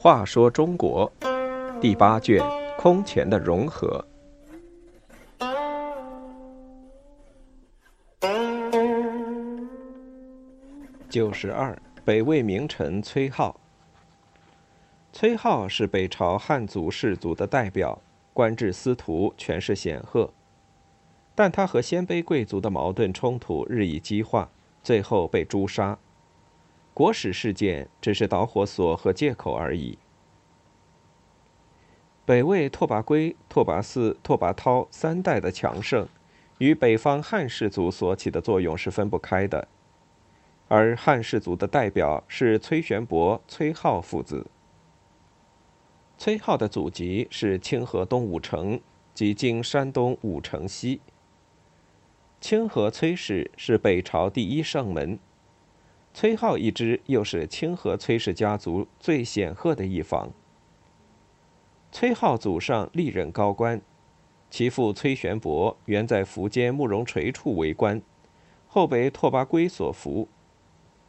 话说中国第八卷空前的融合。九十二，北魏名臣崔颢。崔颢是北朝汉族氏族的代表，官至司徒，权势显赫。但他和鲜卑贵族的矛盾冲突日益激化，最后被诛杀。国史事件只是导火索和借口而已。北魏拓跋圭、拓跋嗣、拓跋焘三代的强盛，与北方汉氏族所起的作用是分不开的。而汉氏族的代表是崔玄伯、崔浩父子。崔浩的祖籍是清河东武城，即今山东武城西。清河崔氏是北朝第一圣门，崔浩一支又是清河崔氏家族最显赫的一房。崔浩祖上历任高官，其父崔玄伯原在苻坚慕容垂处为官，后被拓跋圭所俘。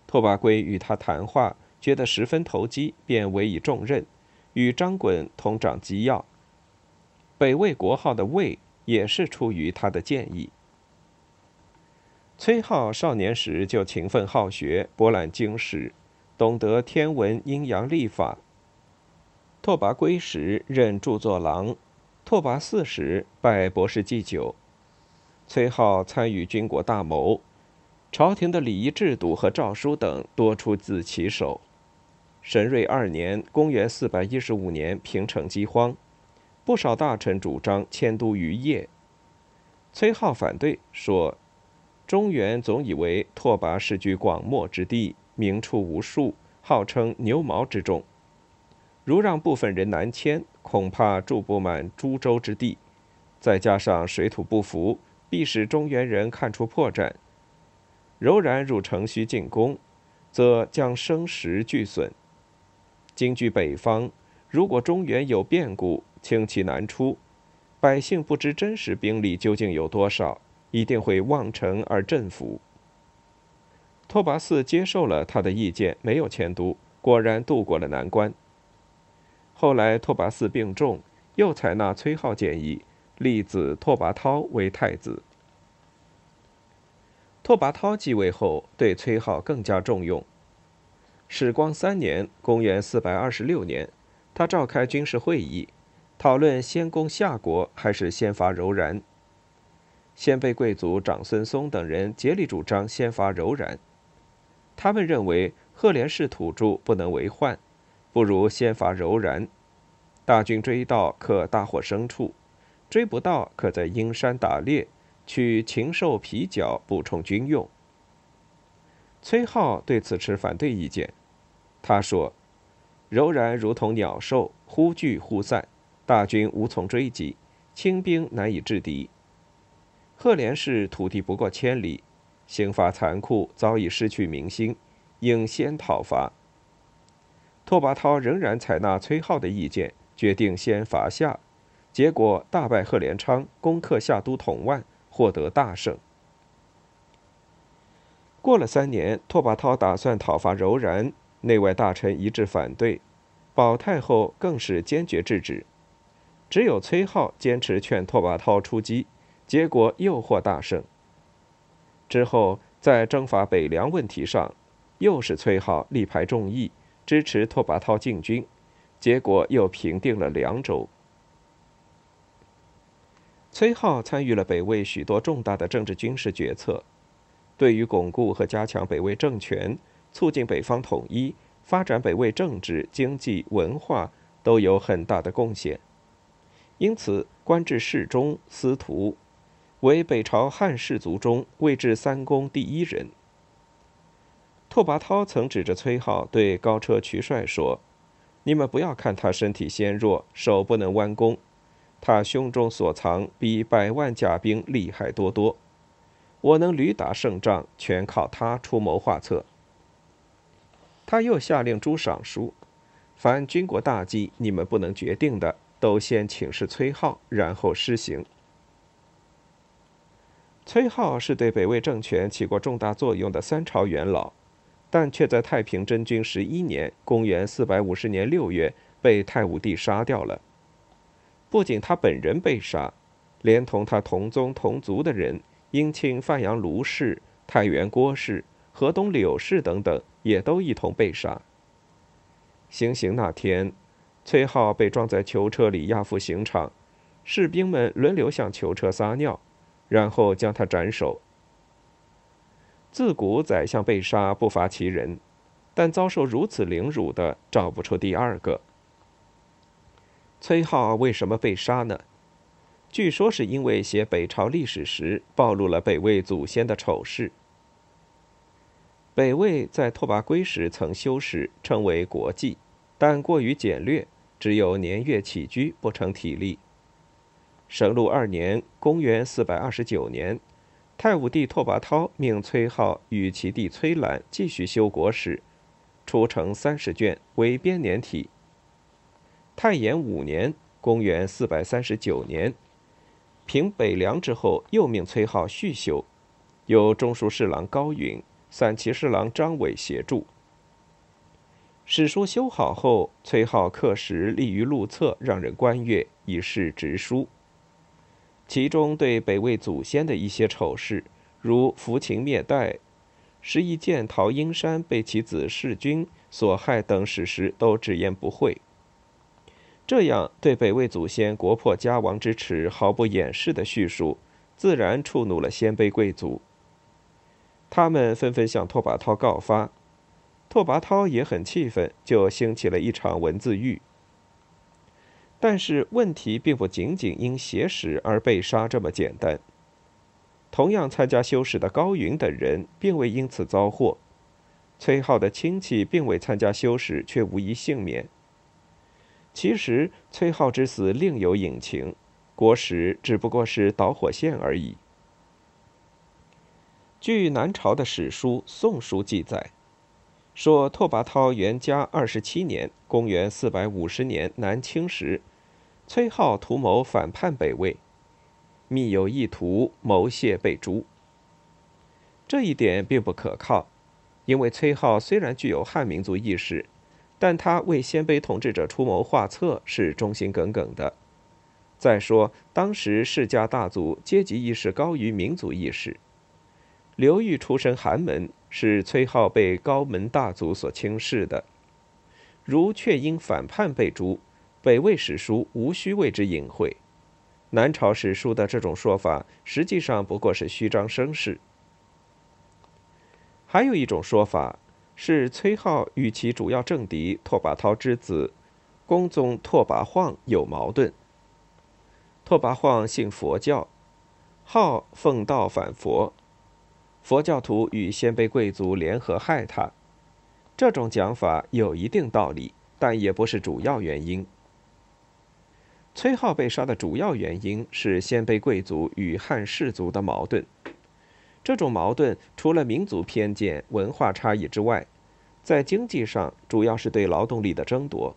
拓跋圭与他谈话，觉得十分投机，便委以重任，与张衮同掌机要。北魏国号的“魏”也是出于他的建议。崔颢少年时就勤奋好学，博览经史，懂得天文、阴阳、历法。拓跋圭时任著作郎，拓跋嗣时拜博士祭酒。崔颢参与军国大谋。朝廷的礼仪制度和诏书等多出自其手。神瑞二年（公元415年），平城饥荒，不少大臣主张迁都于邺。崔颢反对，说：“中原总以为拓跋世居广漠之地，名处无数，号称牛毛之众。如让部分人南迁，恐怕住不满诸州之地。再加上水土不服，必使中原人看出破绽。”柔然入城需进攻，则将生食俱损。今居北方，如果中原有变故，轻骑难出，百姓不知真实兵力究竟有多少，一定会望城而振服。拓跋嗣接受了他的意见，没有迁都，果然渡过了难关。后来拓跋嗣病重，又采纳崔浩建议，立子拓跋焘为太子。拓跋焘继位后，对崔浩更加重用。始光三年（公元426年），他召开军事会议，讨论先攻夏国还是先伐柔然。鲜卑贵族长孙嵩等人竭力主张先伐柔然。他们认为赫连氏土著不能为患，不如先伐柔然。大军追到，可大获牲畜；追不到，可在阴山打猎。取禽兽皮角补充军用。崔颢对此持反对意见。他说：“柔然如同鸟兽，忽聚忽散，大军无从追击，轻兵难以制敌。赫连氏土地不过千里，刑罚残酷，早已失去民心，应先讨伐。”拓跋焘仍然采纳崔浩的意见，决定先伐夏，结果大败赫连昌，攻克夏都统万。获得大胜。过了三年，拓跋焘打算讨伐柔然，内外大臣一致反对，保太后更是坚决制止。只有崔浩坚持劝拓跋焘出击，结果又获大胜。之后，在征伐北凉问题上，又是崔浩力排众议，支持拓跋焘进军，结果又平定了凉州。崔浩参与了北魏许多重大的政治军事决策，对于巩固和加强北魏政权、促进北方统一、发展北魏政治、经济、文化都有很大的贡献。因此，官至侍中、司徒，为北朝汉氏族中位至三公第一人。拓跋焘曾指着崔颢对高车渠帅说：“你们不要看他身体纤弱，手不能弯弓。”他胸中所藏比百万甲兵厉害多多，我能屡打胜仗，全靠他出谋划策。他又下令诸尚书，凡军国大计，你们不能决定的，都先请示崔浩，然后施行。崔浩是对北魏政权起过重大作用的三朝元老，但却在太平真君十一年（公元450年6月）被太武帝杀掉了。不仅他本人被杀，连同他同宗同族的人，英清范阳卢氏、太原郭氏、河东柳氏等等，也都一同被杀。行刑那天，崔浩被装在囚车里押赴刑场，士兵们轮流向囚车撒尿。然后将他斩首。自古宰相被杀不乏其人，但遭受如此凌辱的找不出第二个。崔浩为什么被杀呢？据说是因为写北朝历史时暴露了北魏祖先的丑事。北魏在拓跋圭时曾修史，称为国记，但过于简略，只有年月起居，不成体例。神禄二年（公元429年），太武帝拓跋焘命崔浩与其弟崔览继续修国史，出成三十卷，为编年体。太延五年（公元439年），平北凉之后，又命崔浩续修，由中书侍郎高允、散骑侍郎张伟协助。史书修好后，崔浩刻石立于路侧，让人观阅，以示直书。其中对北魏祖先的一些丑事，如扶秦灭代、石一剑逃阴山被其子弑君所害等史实，都直言不讳。这样对北魏祖先国破家亡之耻毫不掩饰的叙述，自然触怒了鲜卑贵族。他们纷纷向拓跋焘告发，拓跋焘也很气愤，就兴起了一场文字狱。但是问题并不仅仅因写史而被杀这么简单。同样参加修史的高云等人并未因此遭祸，崔浩的亲戚并未参加修史却无一幸免。其实崔浩之死另有隐情，国史只不过是导火线而已。据南朝的史书《宋书》记载，说拓跋焘元嘉二十七年（公元450年）南侵时。崔浩图谋反叛北魏，密有意图谋泄被诛。这一点并不可靠，因为崔浩虽然具有汉民族意识，但他为鲜卑统治者出谋划策是忠心耿耿的。再说，当时世家大族阶级意识高于民族意识。刘裕出身寒门，是崔浩被高门大族所轻视的。如却因反叛被诛。北魏史书无需为之隐晦，南朝史书的这种说法实际上不过是虚张声势。还有一种说法是崔浩与其主要政敌拓跋焘之子公宗拓跋晃有矛盾。拓跋晃信佛教，号奉道反佛，佛教徒与鲜卑贵族联合害他。这种讲法有一定道理，但也不是主要原因。崔浩被杀的主要原因是鲜卑贵族与汉氏族的矛盾。这种矛盾除了民族偏见、文化差异之外，在经济上主要是对劳动力的争夺，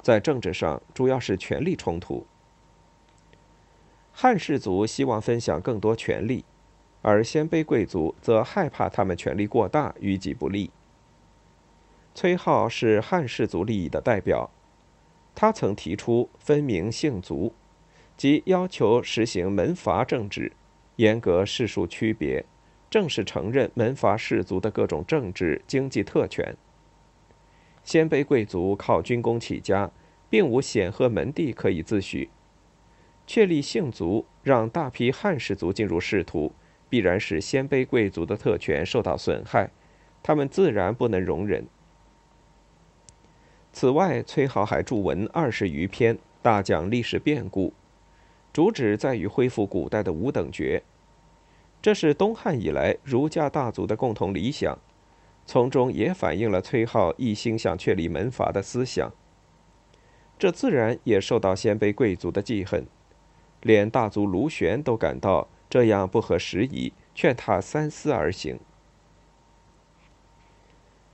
在政治上主要是权力冲突。汉氏族希望分享更多权力，而鲜卑贵族则害怕他们权力过大，于己不利。崔浩是汉氏族利益的代表。他曾提出分明姓族，即要求实行门阀政治，严格世庶区别，正式承认门阀士族的各种政治经济特权。鲜卑贵族靠军功起家，并无显赫门第可以自诩。确立姓族，让大批汉氏族进入仕途，必然使鲜卑贵族的特权受到损害，他们自然不能容忍。此外，崔浩还著文二十余篇，大讲历史变故，主旨在于恢复古代的五等爵。这是东汉以来儒家大族的共同理想，从中也反映了崔浩一心想确立门阀的思想。这自然也受到鲜卑贵族的记恨，连大族卢玄都感到这样不合时宜，劝他三思而行。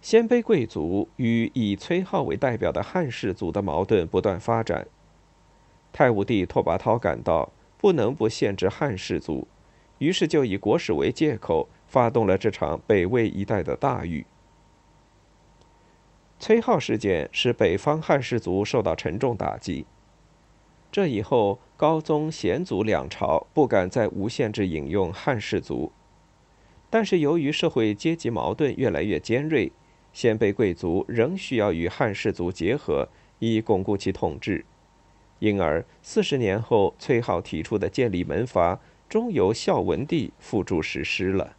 鲜卑贵族与以崔浩为代表的汉氏族的矛盾不断发展。太武帝拓跋焘感到不能不限制汉氏族，于是就以国史为借口，发动了这场北魏一代的大狱。崔浩事件使北方汉氏族受到沉重打击。这以后，高宗、显祖两朝不敢再无限制引用汉氏族。但是，由于社会阶级矛盾越来越尖锐，鲜卑贵族仍需要与汉氏族结合，以巩固其统治。因而，四十年后，崔浩提出的建立门阀，终由孝文帝付诸实施了。